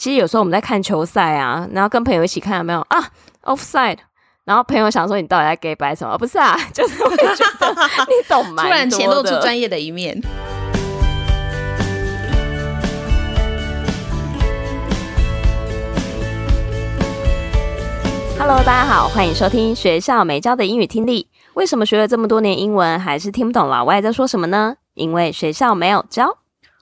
其实有时候我们在看球赛啊，然后跟朋友一起看，有没有啊？Offside，然后朋友想说你到底在给白什么？不是啊，就是我觉得你懂吗？突然显露出专业的一面。Hello，大家好，欢迎收听学校没教的英语听力。为什么学了这么多年英文，还是听不懂老外在说什么呢？因为学校没有教。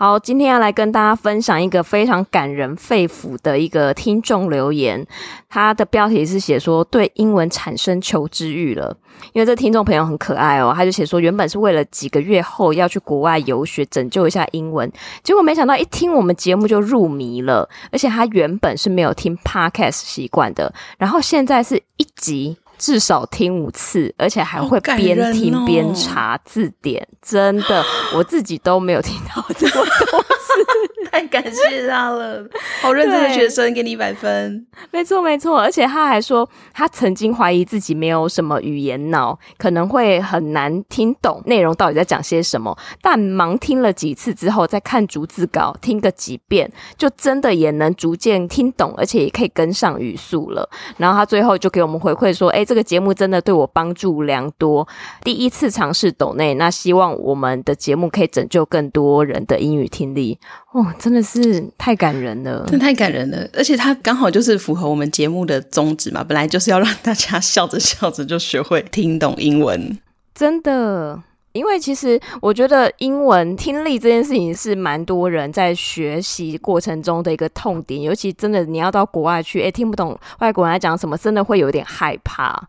好，今天要来跟大家分享一个非常感人肺腑的一个听众留言，他的标题是写说对英文产生求知欲了。因为这听众朋友很可爱哦，他就写说原本是为了几个月后要去国外游学，拯救一下英文，结果没想到一听我们节目就入迷了，而且他原本是没有听 Podcast 习惯的，然后现在是一集。至少听五次，而且还会边听边查字典。哦、真的，我自己都没有听到这么多次，太感谢他了。好认真的学生，给你一百分。没错，没错。而且他还说，他曾经怀疑自己没有什么语言脑，可能会很难听懂内容到底在讲些什么。但盲听了几次之后，再看逐字稿，听个几遍，就真的也能逐渐听懂，而且也可以跟上语速了。然后他最后就给我们回馈说：“哎。”这个节目真的对我帮助良多。第一次尝试抖内，那希望我们的节目可以拯救更多人的英语听力。哦，真的是太感人了，真的太感人了。而且它刚好就是符合我们节目的宗旨嘛，本来就是要让大家笑着笑着就学会听懂英文。真的。因为其实我觉得英文听力这件事情是蛮多人在学习过程中的一个痛点，尤其真的你要到国外去，哎，听不懂外国人在讲什么，真的会有点害怕。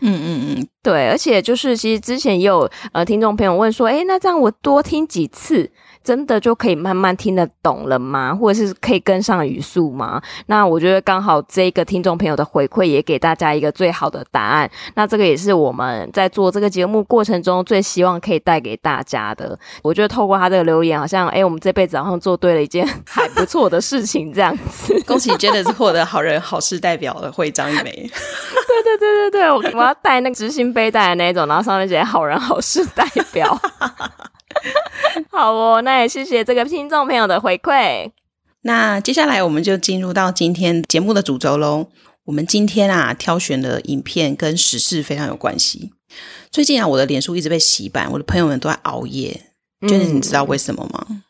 嗯嗯嗯，对，而且就是其实之前也有呃听众朋友问说，哎，那这样我多听几次。真的就可以慢慢听得懂了吗？或者是可以跟上语速吗？那我觉得刚好这个听众朋友的回馈也给大家一个最好的答案。那这个也是我们在做这个节目过程中最希望可以带给大家的。我觉得透过他这个留言，好像诶，我们这辈子好像做对了一件 还不错的事情，这样子。恭喜 Janice 获得好人好事代表的徽章一枚。对对对对对，我我要带那个执行背带的那种，然后上面写好人好事代表。好哦，那也谢谢这个听众朋友的回馈。那接下来我们就进入到今天节目的主轴喽。我们今天啊挑选的影片跟时事非常有关系。最近啊，我的脸书一直被洗版，我的朋友们都在熬夜。觉得、嗯、你知道为什么吗？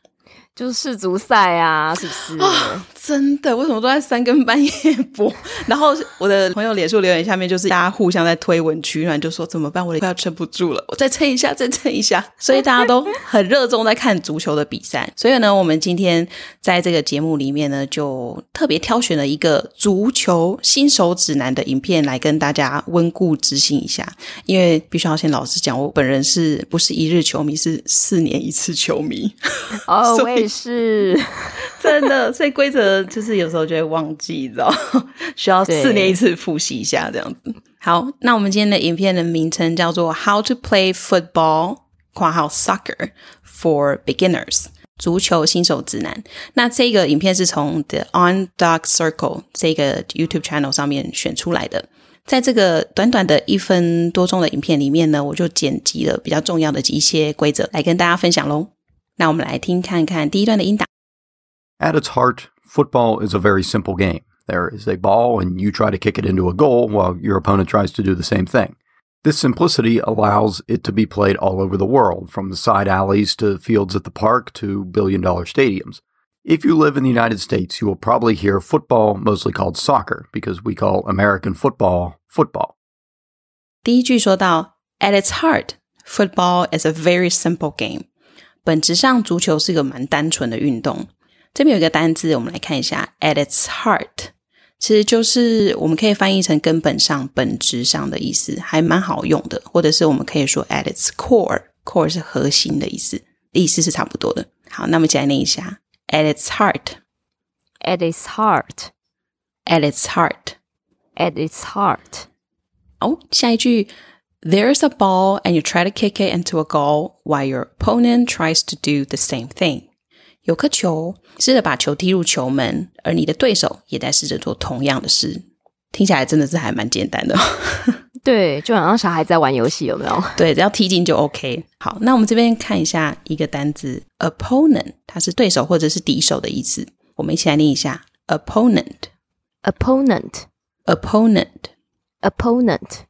就是世足赛啊，是不是？啊，真的，为什么都在三更半夜播？然后我的朋友脸书留言下面就是大家互相在推文取暖，就说怎么办？我快要撑不住了，我再撑一下，再撑一下。所以大家都很热衷在看足球的比赛。所以呢，我们今天在这个节目里面呢，就特别挑选了一个足球新手指南的影片来跟大家温故知新一下。因为必须要先老实讲，我本人是不是一日球迷，是四年一次球迷。哦，我也是 真的，所以规则就是有时候就会忘记，你知道，需要四年一次复习一下这样子。好，那我们今天的影片的名称叫做《How to Play Football》括号 Soccer for Beginners，足球新手指南。那这个影片是从 The On Dog Circle 这个 YouTube channel 上面选出来的。在这个短短的一分多钟的影片里面呢，我就剪辑了比较重要的一些规则来跟大家分享喽。那我们来听看看第一段的音档。At its heart, football is a very simple game. There is a ball, and you try to kick it into a goal while your opponent tries to do the same thing. This simplicity allows it to be played all over the world, from the side alleys to fields at the park to billion dollar stadiums. If you live in the United States, you will probably hear football mostly called soccer because we call American football football. 第一句说到，At its heart, football is a very simple game. 本质上，足球是一个蛮单纯的运动。这边有一个单字，我们来看一下，at its heart，其实就是我们可以翻译成根本上、本质上的意思，还蛮好用的。或者是我们可以说 at its core，core 是核心的意思，意思是差不多的。好，那么再来念一下，at its heart，at its heart，at its heart，at its heart。哦，下一句。There's a ball and you try to kick it into a goal while your opponent tries to do the same thing. 有颗球，试着把球踢入球门，而你的对手也在试着做同样的事。听起来真的是还蛮简单的。对，就好像小孩在玩游戏，有没有？对，只要踢进就 OK。好，那我们这边看一下一个单字 opponent，它是对手或者是敌手的意思。我们一起来念一下 opponent，opponent，opponent。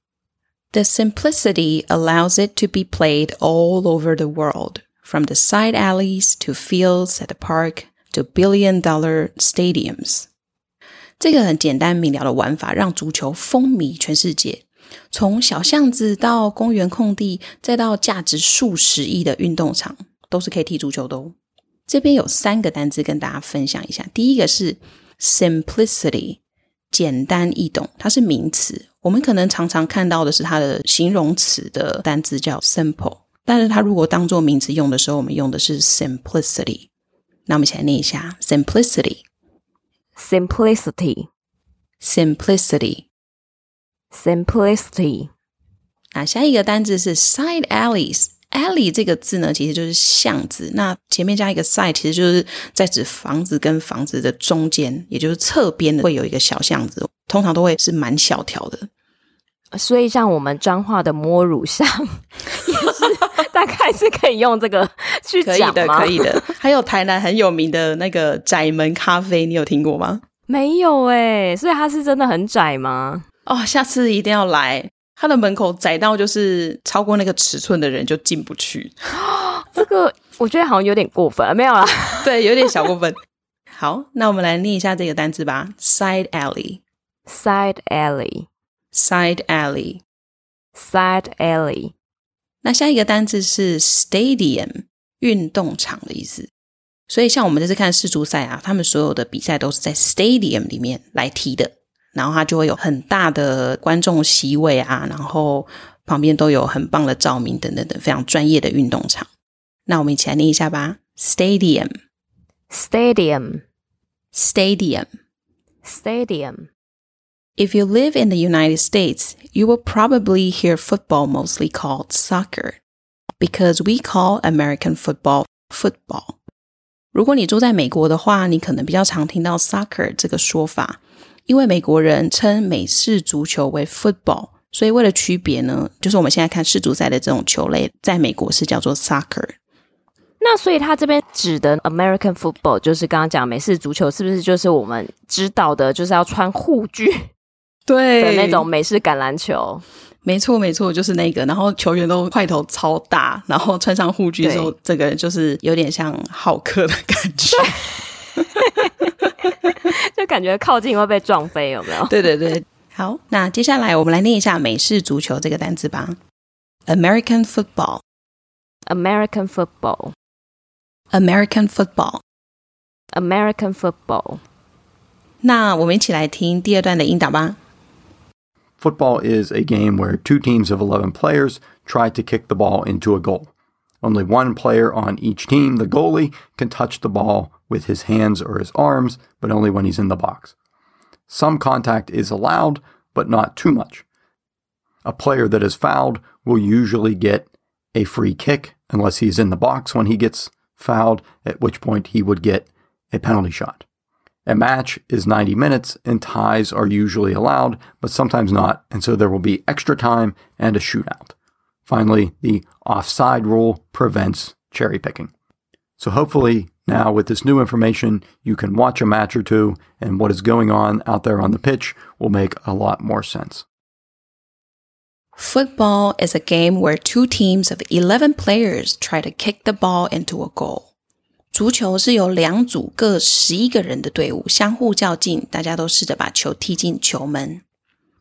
The simplicity allows it to be played all over the world, from the side alleys to fields at the park to billion-dollar stadiums. 这个很简单明了的玩法，让足球风靡全世界。从小巷子到公园空地，再到价值数十亿的运动场，都是可以踢足球的哦。这边有三个单字跟大家分享一下。第一个是 simplicity，简单易懂，它是名词。我们可能常常看到的是它的形容词的单字叫 simple，但是它如果当做名词用的时候，我们用的是 simplicity。那我们一起来念一下 simplicity，simplicity，simplicity。那下一个单字是 side alleys。Alley 这个字呢，其实就是巷子。那前面加一个 side，其实就是在指房子跟房子的中间，也就是侧边会有一个小巷子。通常都会是蛮小条的，所以像我们彰化的摸乳巷，也是大概是可以用这个去讲？可以的，可以的。还有台南很有名的那个窄门咖啡，你有听过吗？没有哎，所以它是真的很窄吗？哦，下次一定要来。它的门口窄到就是超过那个尺寸的人就进不去。这个我觉得好像有点过分，没有啦，对，有点小过分。好，那我们来念一下这个单词吧：side alley。Side alley, side alley。那下一个单字是 stadium，运动场的意思。所以像我们这次看世足赛啊，他们所有的比赛都是在 stadium 里面来踢的，然后它就会有很大的观众席位啊，然后旁边都有很棒的照明等等等，非常专业的运动场。那我们一起来念一下吧：stadium, stadium, stadium, stadium。If you live in the United States, you will probably hear football mostly called soccer, because we call American football football. 如果你住在美国的话，你可能比较常听到 soccer 这个说法，因为美国人称美式足球为 football，所以为了区别呢，就是我们现在看世足赛的这种球类，在美国是叫做 soccer。那所以他这边指的 American football 就是刚刚讲美式足球，是不是就是我们知道的，就是要穿护具？对的那种美式橄榄球，没错没错，就是那个。然后球员都块头超大，然后穿上护具之后，这个就是有点像浩克的感觉，就感觉靠近会被撞飞，有没有？对对对。好，那接下来我们来念一下美式足球这个单词吧：American football，American football，American football，American football。那我们一起来听第二段的音档吧。Football is a game where two teams of 11 players try to kick the ball into a goal. Only one player on each team, the goalie, can touch the ball with his hands or his arms, but only when he's in the box. Some contact is allowed, but not too much. A player that is fouled will usually get a free kick unless he's in the box when he gets fouled, at which point he would get a penalty shot. A match is 90 minutes, and ties are usually allowed, but sometimes not, and so there will be extra time and a shootout. Finally, the offside rule prevents cherry picking. So hopefully, now with this new information, you can watch a match or two, and what is going on out there on the pitch will make a lot more sense. Football is a game where two teams of 11 players try to kick the ball into a goal. 足球是由两组各十一个人的队伍相互较劲，大家都试着把球踢进球门。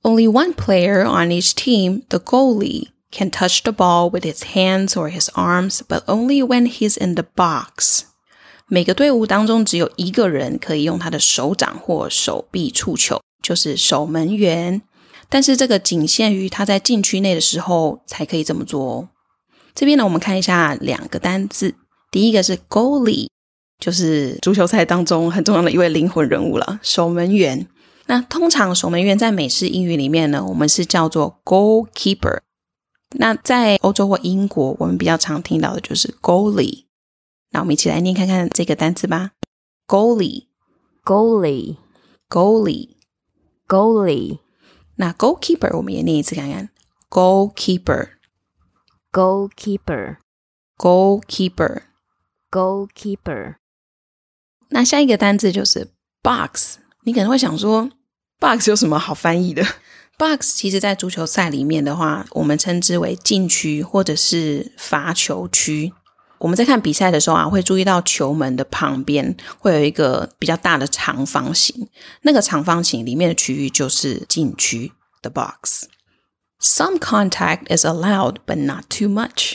Only one player on each team, the goalie, can touch the ball with his hands or his arms, but only when he's in the box. 每个队伍当中只有一个人可以用他的手掌或手臂触球，就是守门员。但是这个仅限于他在禁区内的时候才可以这么做哦。这边呢，我们看一下两个单字。第一个是 goalie，就是足球赛当中很重要的一位灵魂人物了，守门员。那通常守门员在美式英语里面呢，我们是叫做 goalkeeper。那在欧洲或英国，我们比较常听到的就是 goalie。那我们一起来念看看这个单词吧。：goalie，goalie，goalie，goalie。那 goalkeeper 我们也念一次看看。：goalkeeper，goalkeeper，goalkeeper，goalkeeper。那下一个单词就是 box。你可能会想说，box 有什么好翻译的？box 其实在足球赛里面的话，我们称之为禁区或者是罚球区。我们在看比赛的时候啊，会注意到球门的旁边会有一个比较大的长方形，那个长方形里面的区域就是禁区，the box。Some contact is allowed, but not too much。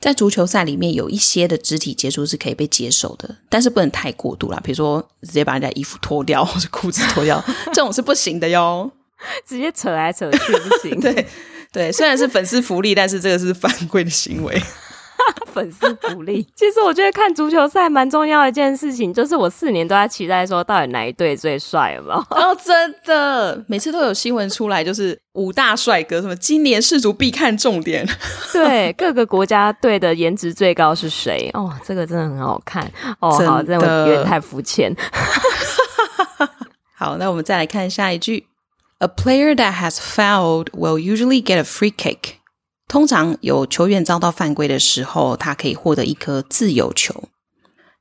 在足球赛里面，有一些的肢体接触是可以被接受的，但是不能太过度啦。比如说，直接把人家衣服脱掉 或者裤子脱掉，这种是不行的哟。直接扯来扯去不行。对对，虽然是粉丝福利，但是这个是犯规的行为。粉丝福利，其实我觉得看足球赛蛮重要的一件事情，就是我四年都在期待说，到底哪一队最帅，有没有？哦，真的，每次都有新闻出来，就是五大帅哥，什么今年世足必看重点。对，各个国家队的颜值最高是谁？哦，这个真的很好看。哦，好，这我有点太肤浅。好，那我们再来看下一句：A player that has fouled will usually get a free kick. 通常有球员遭到犯规的时候，他可以获得一颗自由球。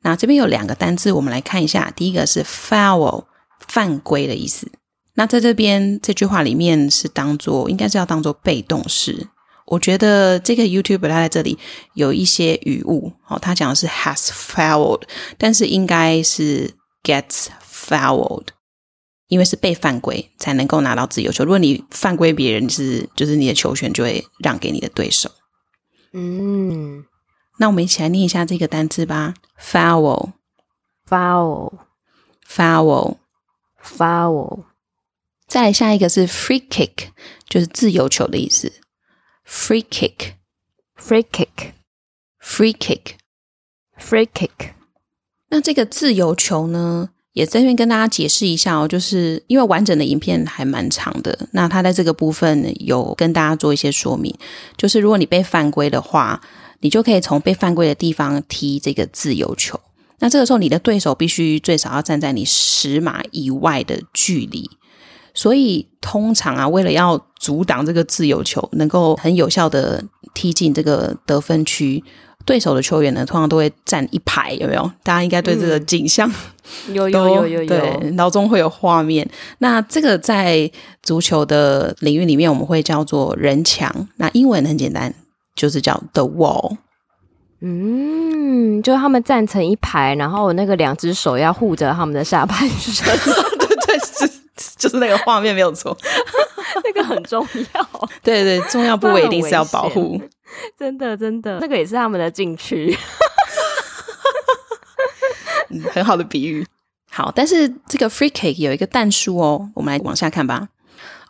那这边有两个单字，我们来看一下。第一个是 foul，犯规的意思。那在这边这句话里面是当做，应该是要当做被动式。我觉得这个 YouTuber 他在这里有一些语误，哦，他讲的是 has fouled，但是应该是 gets fouled。因为是被犯规才能够拿到自由球。如果你犯规别人，是就是你的球权就会让给你的对手。嗯，那我们一起来念一下这个单词吧：foul，foul，foul。再来下一个是 free kick，就是自由球的意思。free kick，free kick，free kick，free kick。那这个自由球呢？也在这边跟大家解释一下哦，就是因为完整的影片还蛮长的，那他在这个部分有跟大家做一些说明，就是如果你被犯规的话，你就可以从被犯规的地方踢这个自由球，那这个时候你的对手必须最少要站在你十码以外的距离，所以通常啊，为了要阻挡这个自由球能够很有效的踢进这个得分区。对手的球员呢，通常都会站一排，有没有？大家应该对这个景象、嗯、有有有有有，对，脑中会有画面。那这个在足球的领域里面，我们会叫做人墙。那英文很简单，就是叫 the wall。嗯，就他们站成一排，然后那个两只手要护着他们的下半身。对 对，是就是那个画面没有错，那个很重要。对对，重要部位一定是要保护。真的，真的，那个也是他们的禁区，嗯，很好的比喻。好，但是这个 free kick 有一个但书哦，我们来往下看吧。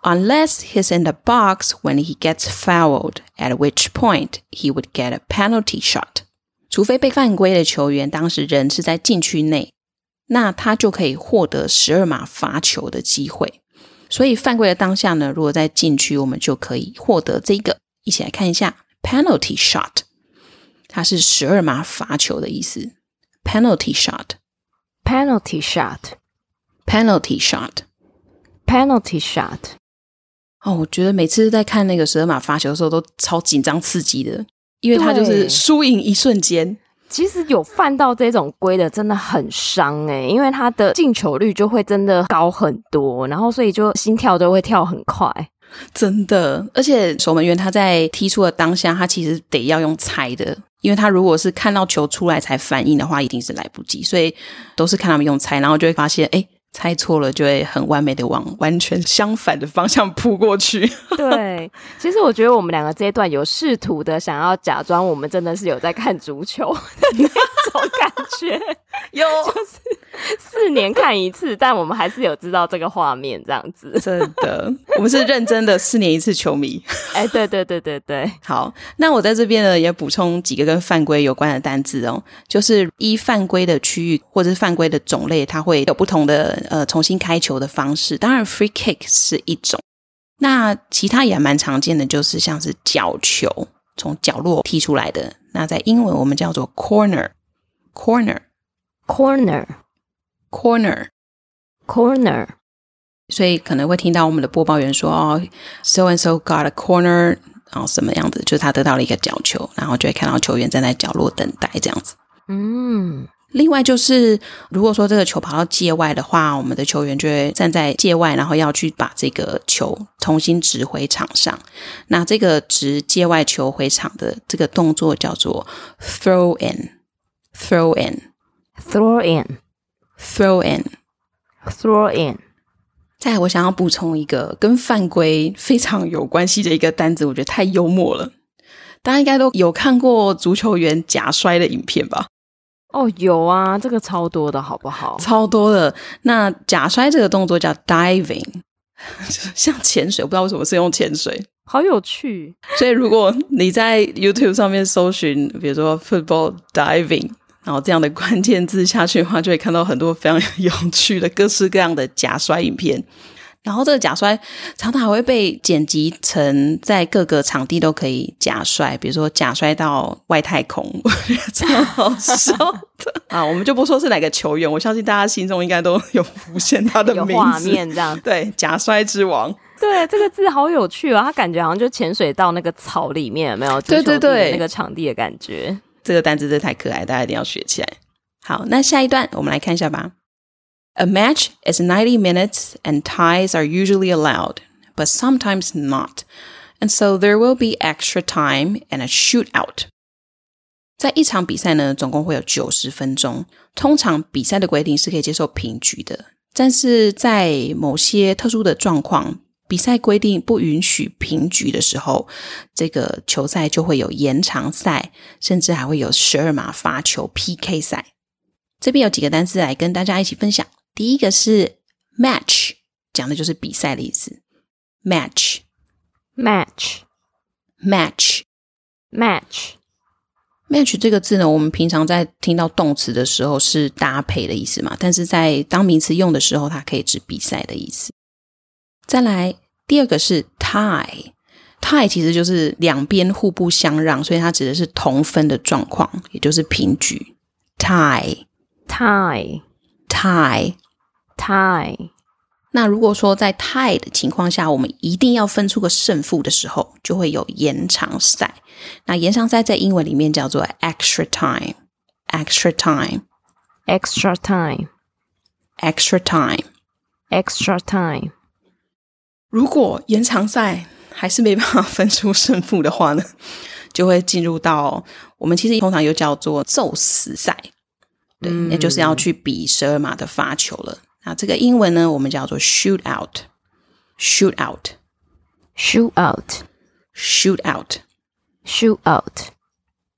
Unless he's in the box when he gets fouled, at which point he would get a penalty shot。除非被犯规的球员当时人是在禁区内，那他就可以获得十二码罚球的机会。所以犯规的当下呢，如果在禁区，我们就可以获得这个。一起来看一下。Penalty shot，它是十二码罚球的意思。Penalty shot，penalty shot，penalty shot，penalty shot。哦，我觉得每次在看那个十二码罚球的时候，都超紧张刺激的，因为它就是输赢一瞬间。其实有犯到这种规的，真的很伤诶、欸，因为他的进球率就会真的高很多，然后所以就心跳都会跳很快。真的，而且守门员他在踢出的当下，他其实得要用猜的，因为他如果是看到球出来才反应的话，一定是来不及，所以都是看他们用猜，然后就会发现，哎。猜错了就会很完美的往 完全相反的方向扑过去。对，其实我觉得我们两个这一段有试图的想要假装我们真的是有在看足球 的那种感觉，有就是四年看一次，但我们还是有知道这个画面这样子。真的，我们是认真的四年一次球迷。哎，对对对对对，好，那我在这边呢也补充几个跟犯规有关的单字哦，就是一犯规的区域或者是犯规的种类，它会有不同的。呃，重新开球的方式，当然 free kick 是一种。那其他也蛮常见的，就是像是角球，从角落踢出来的。那在英文我们叫做 corner。corner，corner，corner，corner。所以可能会听到我们的播报员说：“哦，so and so got a corner，然后什么样子，就是他得到了一个角球，然后就会看到球员站在角落等待这样子。”嗯。另外就是，如果说这个球跑到界外的话，我们的球员就会站在界外，然后要去把这个球重新掷回场上。那这个直界外球回场的这个动作叫做 throw in，throw in，throw in，throw in，throw in。再来，我想要补充一个跟犯规非常有关系的一个单子，我觉得太幽默了。大家应该都有看过足球员假摔的影片吧？哦，有啊，这个超多的，好不好？超多的。那假摔这个动作叫 diving，像潜水，我不知道为什么是用潜水，好有趣。所以如果你在 YouTube 上面搜寻，比如说 football diving，然后这样的关键字下去的话，就会看到很多非常有趣的各式各样的假摔影片。然后这个假摔常常还会被剪辑成在各个场地都可以假摔，比如说假摔到外太空，我觉得超好笑的 啊！我们就不说是哪个球员，我相信大家心中应该都有浮现他的名字，画面这样。对，假摔之王。对，这个字好有趣哦，他感觉好像就潜水到那个草里面，有没有？对对对，那个场地的感觉。这个单词真的太可爱，大家一定要学起来。好，那下一段我们来看一下吧。A match is 90 minutes and ties are usually allowed, but sometimes not. And so there will be extra time and a shootout. 在一场比赛呢，总共会有九十分钟。通常比赛的规定是可以接受平局的，但是在某些特殊的状况，比赛规定不允许平局的时候，这个球赛就会有延长赛，甚至还会有十二码罚球 PK 赛。这边有几个单词来跟大家一起分享。 第一个是 match，讲的就是比赛的意思。match，match，match，match，match 这个字呢，我们平常在听到动词的时候是搭配的意思嘛，但是在当名词用的时候，它可以指比赛的意思。再来，第二个是 tie，tie 其实就是两边互不相让，所以它指的是同分的状况，也就是平局。tie，tie，tie。tie，那如果说在 tie 的情况下，我们一定要分出个胜负的时候，就会有延长赛。那延长赛在英文里面叫做 extra time，extra time，extra time，extra time，extra time。如果延长赛还是没办法分出胜负的话呢，就会进入到我们其实通常又叫做宙死赛，对，那、嗯、就是要去比十二码的发球了。那这个英文呢，我们叫做 shoot out，shoot out，shoot out，shoot out，shoot out。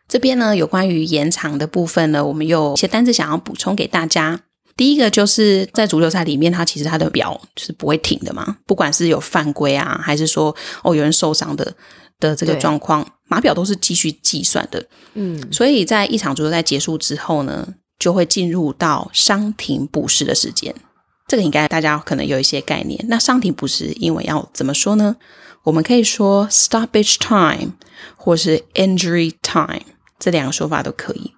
这边呢，有关于延长的部分呢，我们有一些单字想要补充给大家。第一个就是在足球赛里面，它其实它的表是不会停的嘛，不管是有犯规啊，还是说哦有人受伤的的这个状况，码表都是继续计算的。嗯，所以在一场足球赛结束之后呢，就会进入到伤停补时的时间。这个应该大家可能有一些概念。那伤停补时英文要怎么说呢？我们可以说 stoppage time 或是 injury time，这两个说法都可以。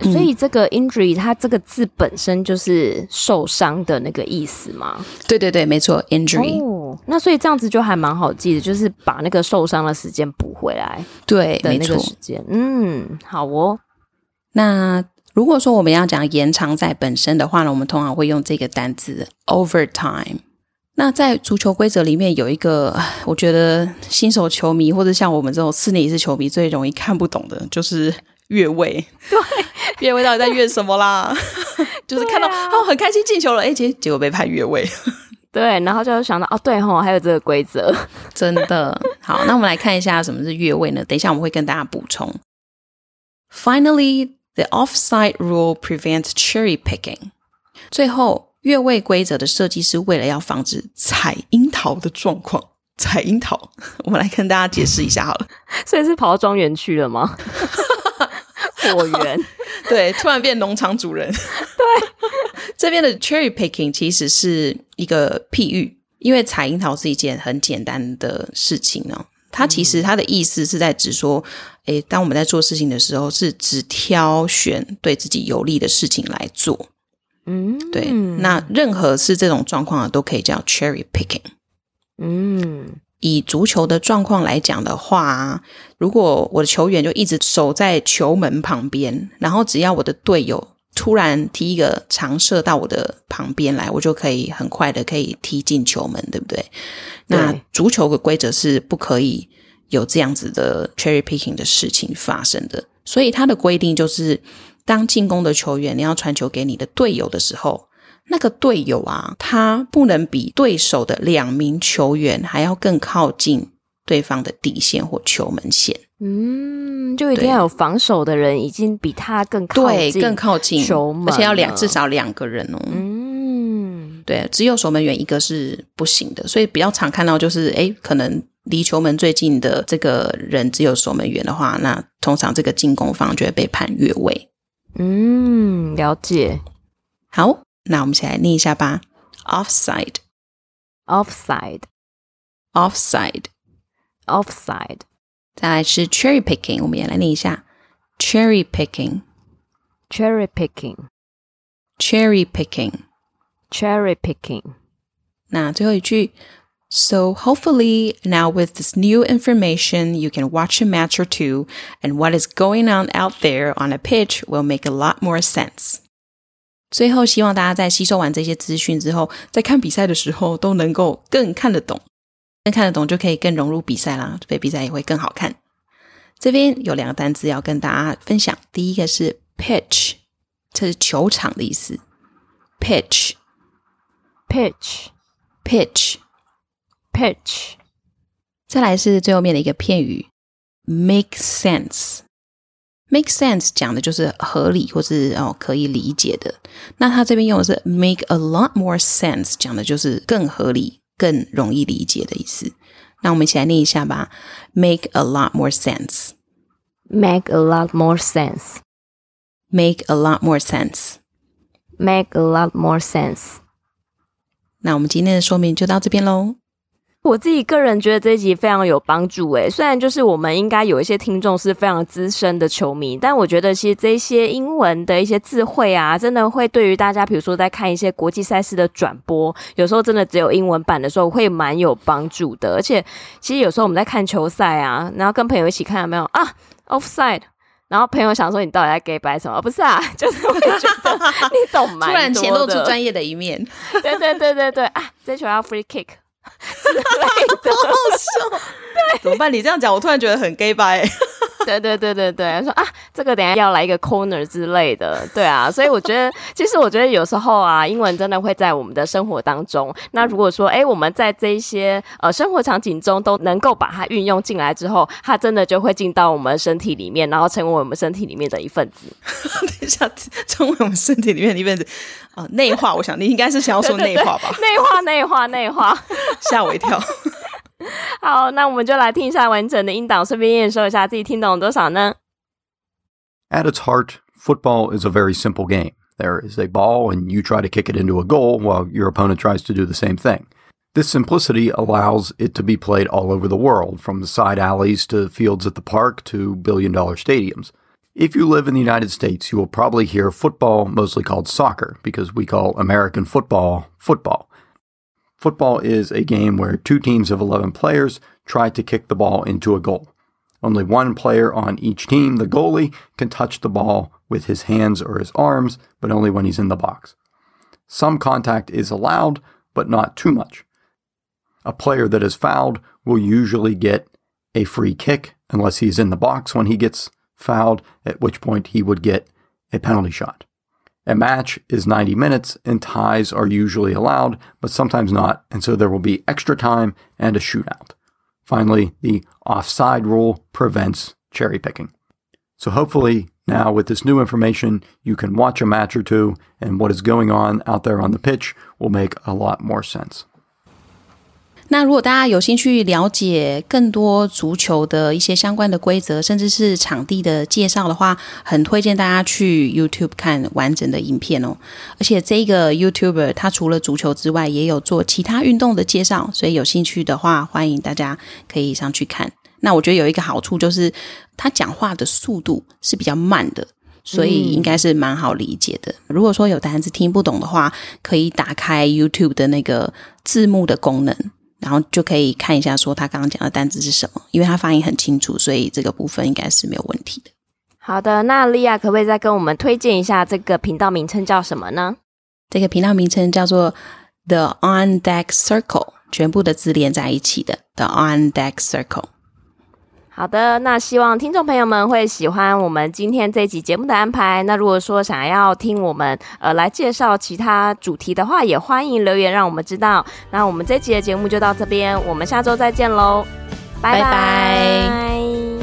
所以这个 injury 它这个字本身就是受伤的那个意思吗？对对对，没错，injury。哦，那所以这样子就还蛮好记的，就是把那个受伤的时间补回来。对，的那个时间。嗯，好哦。那。如果说我们要讲延长赛本身的话呢，我们通常会用这个单词 overtime。那在足球规则里面有一个，我觉得新手球迷或者像我们这种四年一次球迷最容易看不懂的，就是越位。对，越位到底在越什么啦？就是看到哦、很开心进球了，哎，结结果被判越位。对，然后就想到哦，对吼，还有这个规则，真的。好，那我们来看一下什么是越位呢？等一下我们会跟大家补充。Finally。The offside rule prevents cherry picking。最后，越位规则的设计是为了要防止采樱桃的状况。采樱桃，我们来跟大家解释一下好了。所以是跑到庄园去了吗？果园，对，突然变农场主人。对，这边的 cherry picking 其实是一个譬喻，因为采樱桃是一件很简单的事情呢。它其实它的意思是在指说，诶，当我们在做事情的时候，是只挑选对自己有利的事情来做。嗯，对。那任何是这种状况的，都可以叫 cherry picking。嗯，以足球的状况来讲的话，如果我的球员就一直守在球门旁边，然后只要我的队友突然踢一个长射到我的旁边来，我就可以很快的可以踢进球门，对不对？那足球的规则是不可以有这样子的 cherry picking 的事情发生的，所以它的规定就是，当进攻的球员你要传球给你的队友的时候，那个队友啊，他不能比对手的两名球员还要更靠近对方的底线或球门线。嗯，就一定要有防守的人已经比他更靠近，对，更靠近球门，而且要两至少两个人哦。嗯，对，只有守门员一个是不行的，所以比较常看到就是，哎，可能离球门最近的这个人只有守门员的话，那通常这个进攻方就会被判越位。嗯，了解。好，那我们一起来念一下吧。Offside，offside，offside。再来是 cherry picking，我们也来念一下 cherry picking，cherry picking，cherry picking，cherry picking。那最后一句，So hopefully now with this new information, you can watch a match or two, and what is going on out there on a pitch will make a lot more sense. 最后，希望大家在吸收完这些资讯之后，在看比赛的时候都能够更看得懂。 更看得懂就可以更融入比赛啦，所以比赛也会更好看。这边有两个单词要跟大家分享，第一个是 pitch，这是球场的意思。pitch，pitch，pitch，pitch。再来是最后面的一个片语，make sense。make sense 讲的就是合理或是哦可以理解的。那他这边用的是 make a lot more sense，讲的就是更合理。更容易理解的意思。那我们一起来念一下吧。Make a lot more sense. Make a lot more sense. Make a lot more sense. Make a lot more sense. 那我们今天的说明就到这边喽。我自己个人觉得这一集非常有帮助诶，虽然就是我们应该有一些听众是非常资深的球迷，但我觉得其实这些英文的一些智慧啊，真的会对于大家，比如说在看一些国际赛事的转播，有时候真的只有英文版的时候会蛮有帮助的。而且其实有时候我们在看球赛啊，然后跟朋友一起看，有没有啊？Offside，然后朋友想说你到底在给白什么？不是啊，就是我觉得你懂吗？突然显露出专业的一面。对对对对对啊，这球要 free kick。好好笑，对，怎么办？你这样讲，我突然觉得很 gay bye。对对对对对，说啊，这个等下要来一个 corner 之类的，对啊，所以我觉得，其实我觉得有时候啊，英文真的会在我们的生活当中。那如果说，哎，我们在这一些呃生活场景中都能够把它运用进来之后，它真的就会进到我们身体里面，然后成为我们身体里面的一份子。等一下，成为我们身体里面的一份子啊、呃，内化。我想你应该是想要说内化吧？内化，内化，内化，吓我一跳。好，那我们就来听一下完整的音档，顺便验收一下自己听懂多少呢？At its heart, football is a very simple game. There is a ball, and you try to kick it into a goal while your opponent tries to do the same thing. This simplicity allows it to be played all over the world, from the side alleys to fields at the park to billion dollar stadiums. If you live in the United States, you will probably hear football mostly called soccer because we call American football football. Football is a game where two teams of 11 players try to kick the ball into a goal. Only one player on each team, the goalie, can touch the ball with his hands or his arms, but only when he's in the box. Some contact is allowed, but not too much. A player that is fouled will usually get a free kick unless he's in the box when he gets fouled, at which point he would get a penalty shot. A match is 90 minutes and ties are usually allowed, but sometimes not, and so there will be extra time and a shootout. Finally, the offside rule prevents cherry picking. So hopefully now with this new information, you can watch a match or two and what is going on out there on the pitch will make a lot more sense. 那如果大家有兴趣了解更多足球的一些相关的规则，甚至是场地的介绍的话，很推荐大家去 YouTube 看完整的影片哦。而且这个 YouTuber 他除了足球之外，也有做其他运动的介绍，所以有兴趣的话，欢迎大家可以上去看。那我觉得有一个好处就是，他讲话的速度是比较慢的，所以应该是蛮好理解的。如果说有单词听不懂的话，可以打开 YouTube 的那个字幕的功能，然后就可以看一下说他刚刚讲的单词是什么，因为他发音很清楚，所以这个部分应该是没有问题的。好的，那莉亚可不可以再跟我们推荐一下这个频道名称叫什么呢？这个频道名称叫做 The On Deck Circle，全部的字连在一起的 The On Deck Circle。好的，那希望听众朋友们会喜欢我们今天这集节目的安排。那如果说想要听我们呃来介绍其他主题的话，也欢迎留言让我们知道。那我们这集的节目就到这边，我们下周再见喽，拜拜。拜拜。